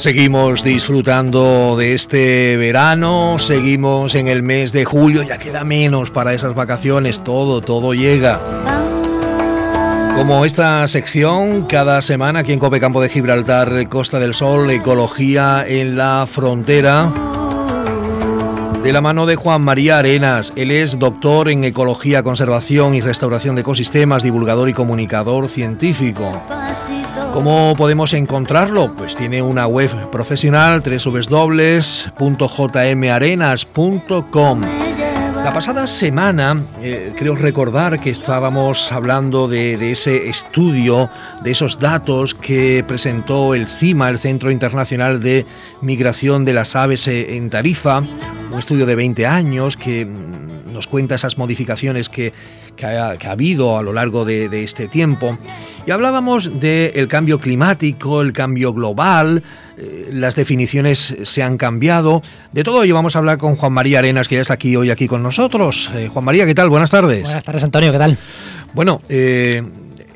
Seguimos disfrutando de este verano, seguimos en el mes de julio, ya queda menos para esas vacaciones, todo, todo llega. Como esta sección, cada semana aquí en Cope Campo de Gibraltar, Costa del Sol, Ecología en la Frontera, de la mano de Juan María Arenas. Él es doctor en Ecología, Conservación y Restauración de Ecosistemas, divulgador y comunicador científico. ¿Cómo podemos encontrarlo? Pues tiene una web profesional www.jmarenas.com. La pasada semana eh, creo recordar que estábamos hablando de, ese estudio, de esos datos que presentó el CIMA, el Centro Internacional de Migración de las Aves eh, en Tarifa, un estudio de 20 años que mm, nos cuenta esas modificaciones que, ha, habido a lo largo de, este tiempo. Y hablábamos del cambio climático, el cambio global, eh, las definiciones se han cambiado. De todo ello vamos a hablar con Juan María Arenas, que ya está aquí hoy aquí con nosotros. Eh, Juan María, ¿qué tal? Buenas tardes. Buenas tardes, Antonio, ¿qué tal? Bueno, eh,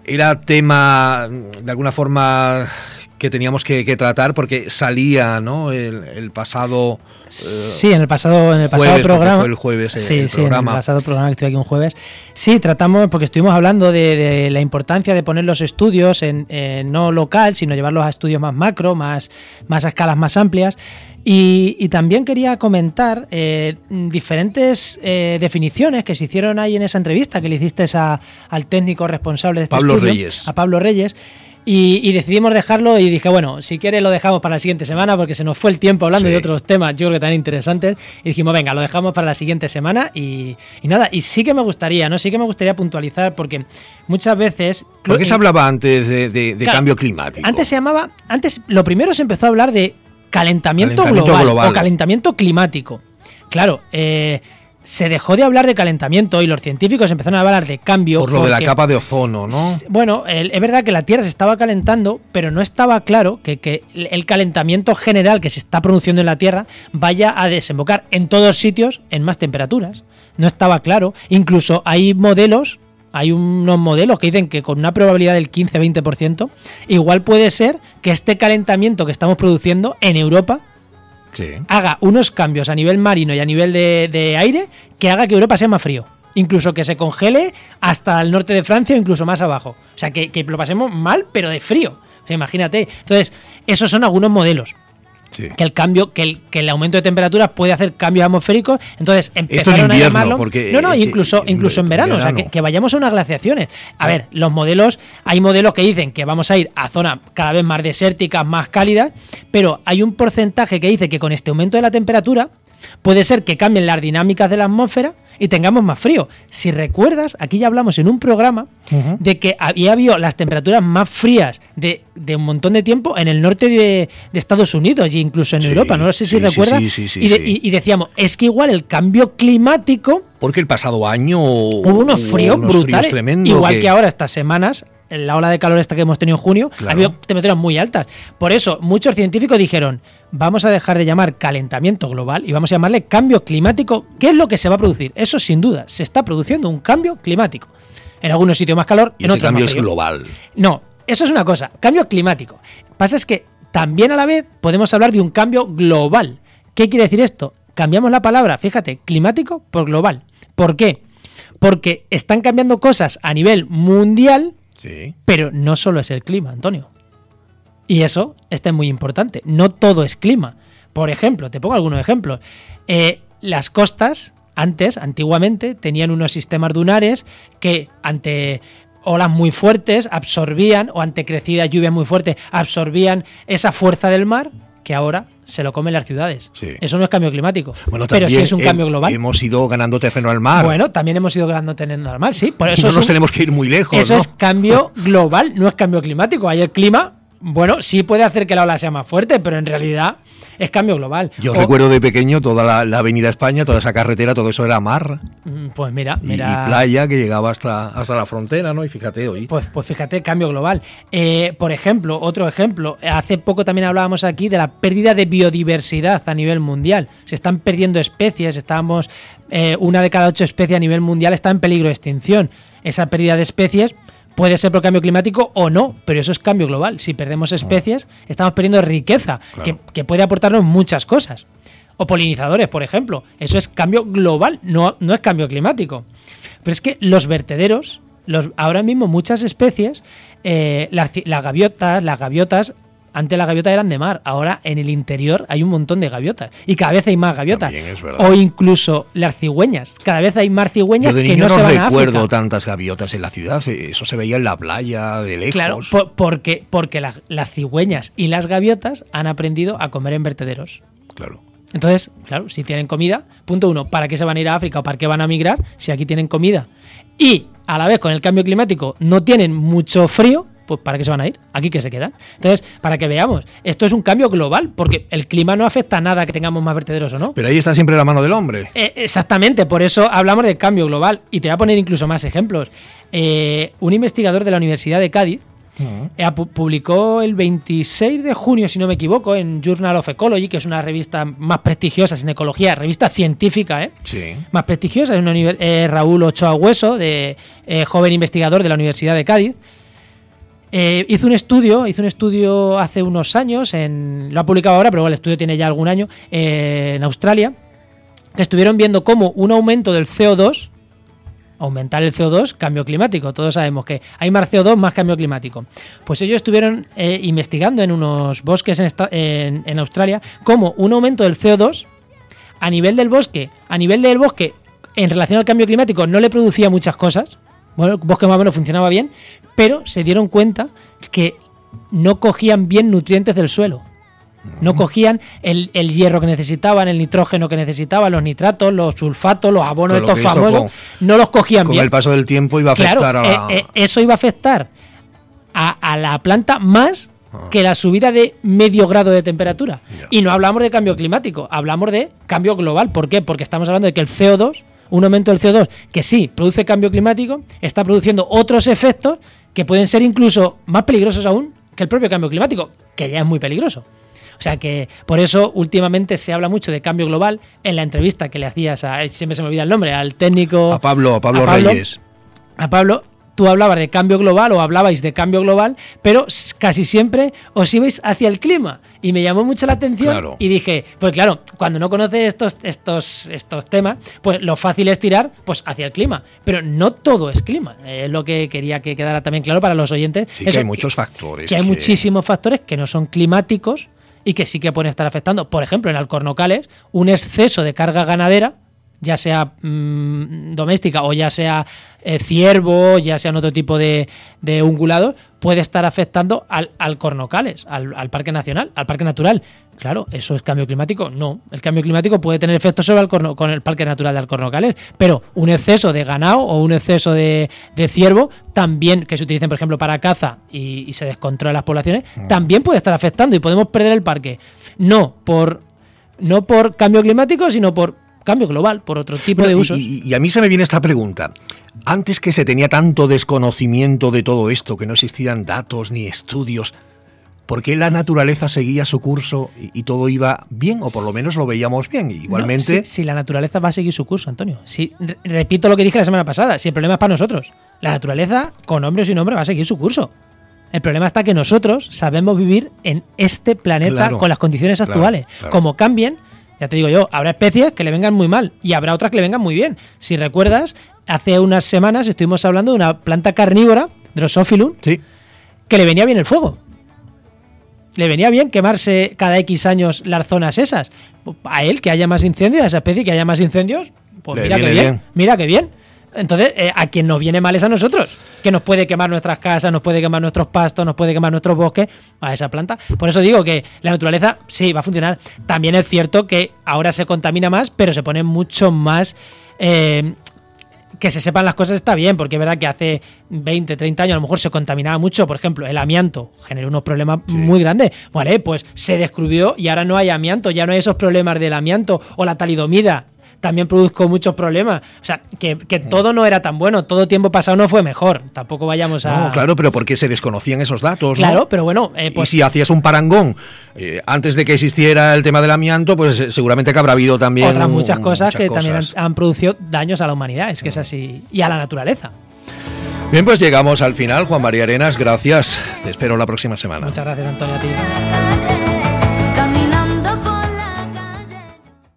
era tema de alguna forma que teníamos que, tratar porque salía ¿no? el pasado Sí, en el pasado, en el pasado programa. Fue el jueves. Eh, sí, sí, en el pasado programa que estuve aquí un jueves. Sí, tratamos, porque estuvimos hablando de, la importancia de poner los estudios en, no local, sino llevarlos a estudios más macro, más, más a escalas más amplias. Y, también quería comentar eh, diferentes eh, definiciones que se hicieron ahí en esa entrevista que le hiciste al técnico responsable de este Pablo Reyes. a Pablo Reyes. Y, decidimos dejarlo y dije, bueno, si quieres lo dejamos para la siguiente semana porque se nos fue el tiempo hablando de otros temas, yo creo que tan interesantes. Y dijimos, venga, lo dejamos para la siguiente semana y, nada, y sí que me gustaría, ¿no? Sí que me gustaría puntualizar porque muchas veces... ¿Por qué se hablaba antes de, cambio climático? Antes se llamaba, antes lo primero se empezó a hablar de calentamiento, global, o calentamiento climático. Claro, eh, se dejó de hablar de calentamiento y los científicos empezaron a hablar de cambio. Por lo de la capa de ozono, ¿no? Bueno, es verdad que la Tierra se estaba calentando, pero no estaba claro que, el calentamiento general que se está produciendo en la Tierra vaya a desembocar en todos sitios en más temperaturas. No estaba claro. Incluso hay modelos, hay unos modelos que dicen que con una probabilidad del 15-20%, igual puede ser que este calentamiento que estamos produciendo en Europa haga unos cambios a nivel marino y a nivel de, aire que haga que Europa sea más frío. Incluso que se congele hasta el norte de Francia incluso más abajo. O sea, que, que lo pasemos mal, pero de frío. O sea, imagínate. Entonces, esos son algunos modelos que el cambio, que el, que el aumento de temperatura puede hacer cambios atmosféricos. Entonces empezaron a llamarlo. no, no, incluso, incluso en verano, o sea, que, vayamos a unas glaciaciones. A ver, los modelos, hay modelos que dicen que vamos a ir a zonas cada vez más desérticas, más cálidas, pero hay un porcentaje que dice que con este aumento de la temperatura puede ser que cambien las dinámicas de la atmósfera y tengamos más frío. Si recuerdas, aquí ya hablamos en un programa de que había habido las temperaturas más frías de, un montón de tiempo en el norte de, Estados Unidos e incluso en Europa. No sé si recuerdas. y, decíamos, es que igual el cambio climático. Porque el pasado año hubo unos fríos brutales. Igual que... ahora, estas semanas, la ola de calor esta que hemos tenido en junio, ha habido temperaturas muy altas. Por eso, muchos científicos dijeron, vamos a dejar de llamar calentamiento global y vamos a llamarle cambio climático. ¿Qué es lo que se va a producir? Eso sin duda, se está produciendo un cambio climático. En algunos sitios más calor, en otros cambio es global. No, eso es una cosa, cambio climático. Pasa es que también a la vez podemos hablar de un cambio global. ¿Qué quiere decir esto? Cambiamos la palabra, fíjate, climático por global. ¿Por qué? Porque están cambiando cosas a nivel mundial, pero no solo es el clima, Antonio. Y eso este es muy importante. No todo es clima. Por ejemplo, te pongo algunos ejemplos. Eh, las costas, antes, antiguamente, tenían unos sistemas dunares que ante olas muy fuertes absorbían, o ante crecidas lluvias muy fuertes, absorbían esa fuerza del mar que ahora se lo comen las ciudades. Eso no es cambio climático. pero sí es un cambio global. Hemos ido ganando terreno al mar. Bueno, también hemos ido ganando terreno al mar, sí. Por eso no nos tenemos que ir muy lejos. Eso es cambio global, no es cambio climático. Hay el clima bueno, sí puede hacer que la ola sea más fuerte, pero en realidad es cambio global. Yo recuerdo de pequeño toda la, Avenida España, toda esa carretera, todo eso era mar. Mm, pues mira, mira. Y, playa que llegaba hasta, hasta la frontera, ¿no? Y fíjate hoy. Pues, pues fíjate, cambio global. Eh, por ejemplo, otro ejemplo, hace poco también hablábamos aquí de la pérdida de biodiversidad a nivel mundial. Se están perdiendo especies, estamos, eh, una de cada ocho especies a nivel mundial está en peligro de extinción. Esa pérdida de especies Puede ser por cambio climático o no, pero eso es cambio global. Si perdemos especies, estamos perdiendo riqueza, que, que, puede aportarnos muchas cosas. O polinizadores, por ejemplo. Eso es cambio global, no, no es cambio climático. Pero es que los vertederos, los, ahora mismo muchas especies, eh, las, gaviotas, las gaviotas antes las gaviotas eran de mar, ahora en el interior hay un montón de gaviotas y cada vez hay más gaviotas. O incluso las cigüeñas, cada vez hay más cigüeñas que no, se van a recuerdo tantas gaviotas en la ciudad, eso se veía en la playa de lejos. Claro, porque, porque las cigüeñas y las gaviotas han aprendido a comer en vertederos. Claro. Entonces, claro, si tienen comida, punto uno, ¿para qué se van a ir a África o para qué van a migrar si aquí tienen comida? Y a la vez con el cambio climático no tienen mucho frío, pues ¿para qué se van a ir? Aquí que se quedan. Entonces, para que veamos, esto es un cambio global, porque el clima no afecta a nada que tengamos más vertederos o no. Pero ahí está siempre la mano del hombre. Eh, exactamente, por eso hablamos de cambio global. Y te voy a poner incluso más ejemplos. Eh, un investigador de la Universidad de Cádiz eh, publicó el 26 de junio, si no me equivoco, en Journal of Ecology, que es una revista más prestigiosa en ecología, revista científica, ¿eh? Sí. Más prestigiosa, es una, Raúl Ochoa Hueso, de, joven investigador de la Universidad de Cádiz, eh, hizo un estudio, hizo un estudio hace unos años, en, lo ha publicado ahora, pero el estudio tiene ya algún año, eh, en Australia, que estuvieron viendo cómo un aumento del CO2, aumentar el CO2, cambio climático. Todos sabemos que hay más CO2, más cambio climático. Pues ellos estuvieron eh, investigando en unos bosques en, en Australia cómo un aumento del CO2 a nivel del bosque, a nivel del bosque en relación al cambio climático no le producía muchas cosas, bueno, el bosque más o menos funcionaba bien, pero se dieron cuenta que no cogían bien nutrientes del suelo. No cogían el, hierro que necesitaban, el nitrógeno que necesitaban, los nitratos, los sulfatos, los abonos estos famosos, no los cogían bien. Con el paso del tiempo iba a afectar a la... Eh, eh, eso iba a afectar a, la planta más ah. que la subida de medio grado de temperatura. Y no hablamos de cambio climático, hablamos de cambio global. ¿Por qué? Porque estamos hablando de que el CO2 un aumento del CO2 que sí produce cambio climático, está produciendo otros efectos que pueden ser incluso más peligrosos aún que el propio cambio climático, que ya es muy peligroso. O sea que por eso últimamente se habla mucho de cambio global. En la entrevista que le hacías a, siempre se me olvida el nombre, al técnico... A Pablo, a Pablo, Reyes. A Pablo, tú hablabas de cambio global o hablabais de cambio global, pero casi siempre os ibais hacia el clima. Y me llamó mucho la atención y dije, pues claro, cuando no conoces estos, estos, estos temas, pues lo fácil es tirar pues hacia el clima. Pero no todo es clima. Es lo que quería que quedara también claro para los oyentes. Sí, que hay muchos factores. Que hay muchísimos factores que no son climáticos y que sí que pueden estar afectando. Por ejemplo, en Alcornocales, un exceso de carga ganadera ya sea mm, doméstica o ya sea eh, ciervo, ya sean otro tipo de, de ungulados, puede estar afectando al, al cornocales, al, al, parque nacional, al parque natural. Claro, ¿eso es cambio climático? No. El cambio climático puede tener efectos sobre el, con el parque natural de Alcornocales, pero un exceso de ganado o un exceso de, de ciervo, también, que se utilicen, por ejemplo, para caza y, y se descontrolan las poblaciones, mm. también puede estar afectando y podemos perder el parque. No por, no por cambio climático, sino por cambio global, por otro tipo de usos. Y, a mí se me viene esta pregunta. Antes que se tenía tanto desconocimiento de todo esto, que no existían datos ni estudios, ¿por qué la naturaleza seguía su curso y, todo iba bien? O por lo menos lo veíamos bien. Igualmente. si, la naturaleza va a seguir su curso, Antonio. Si, repito lo que dije la semana pasada, si el problema es para nosotros. La naturaleza, con hombre o sin hombre, va a seguir su curso. El problema está que nosotros sabemos vivir en este planeta con las condiciones actuales. Como cambien, ya te digo yo, habrá especies que le vengan muy mal y habrá otras que le vengan muy bien. Si recuerdas, hace unas semanas estuvimos hablando de una planta carnívora, Drosophilum, sí. que le venía bien el fuego. Le venía bien quemarse cada X años las zonas esas. A él, que haya más incendios, a esa especie que haya más incendios, pues mira que bien, mira que bien. Entonces, eh, a quien nos viene mal es a nosotros, que nos puede quemar nuestras casas, nos puede quemar nuestros pastos, nos puede quemar nuestros bosques, a esa planta. Por eso digo que la naturaleza sí va a funcionar. También es cierto que ahora se contamina más, pero se pone mucho más... Eh, que se sepan las cosas está bien, porque es verdad que hace 20, 30 años a lo mejor se contaminaba mucho, por ejemplo, el amianto generó unos problemas muy grandes. Vale, pues se descubrió y ahora no hay amianto, ya no hay esos problemas del amianto o la talidomida también produjo muchos problemas. O sea, que, todo no era tan bueno, todo tiempo pasado no fue mejor. Tampoco vayamos a. No, claro, pero porque se desconocían esos datos. Claro, pero bueno. Eh, pues... Y si hacías un parangón eh, antes de que existiera el tema del amianto, pues eh, seguramente que habrá habido también. Otras muchas cosas que también han, producido daños a la humanidad, es que es así. Y a la naturaleza. Bien, pues llegamos al final. Juan María Arenas, gracias. Te espero la próxima semana. Muchas gracias, Antonio, a ti.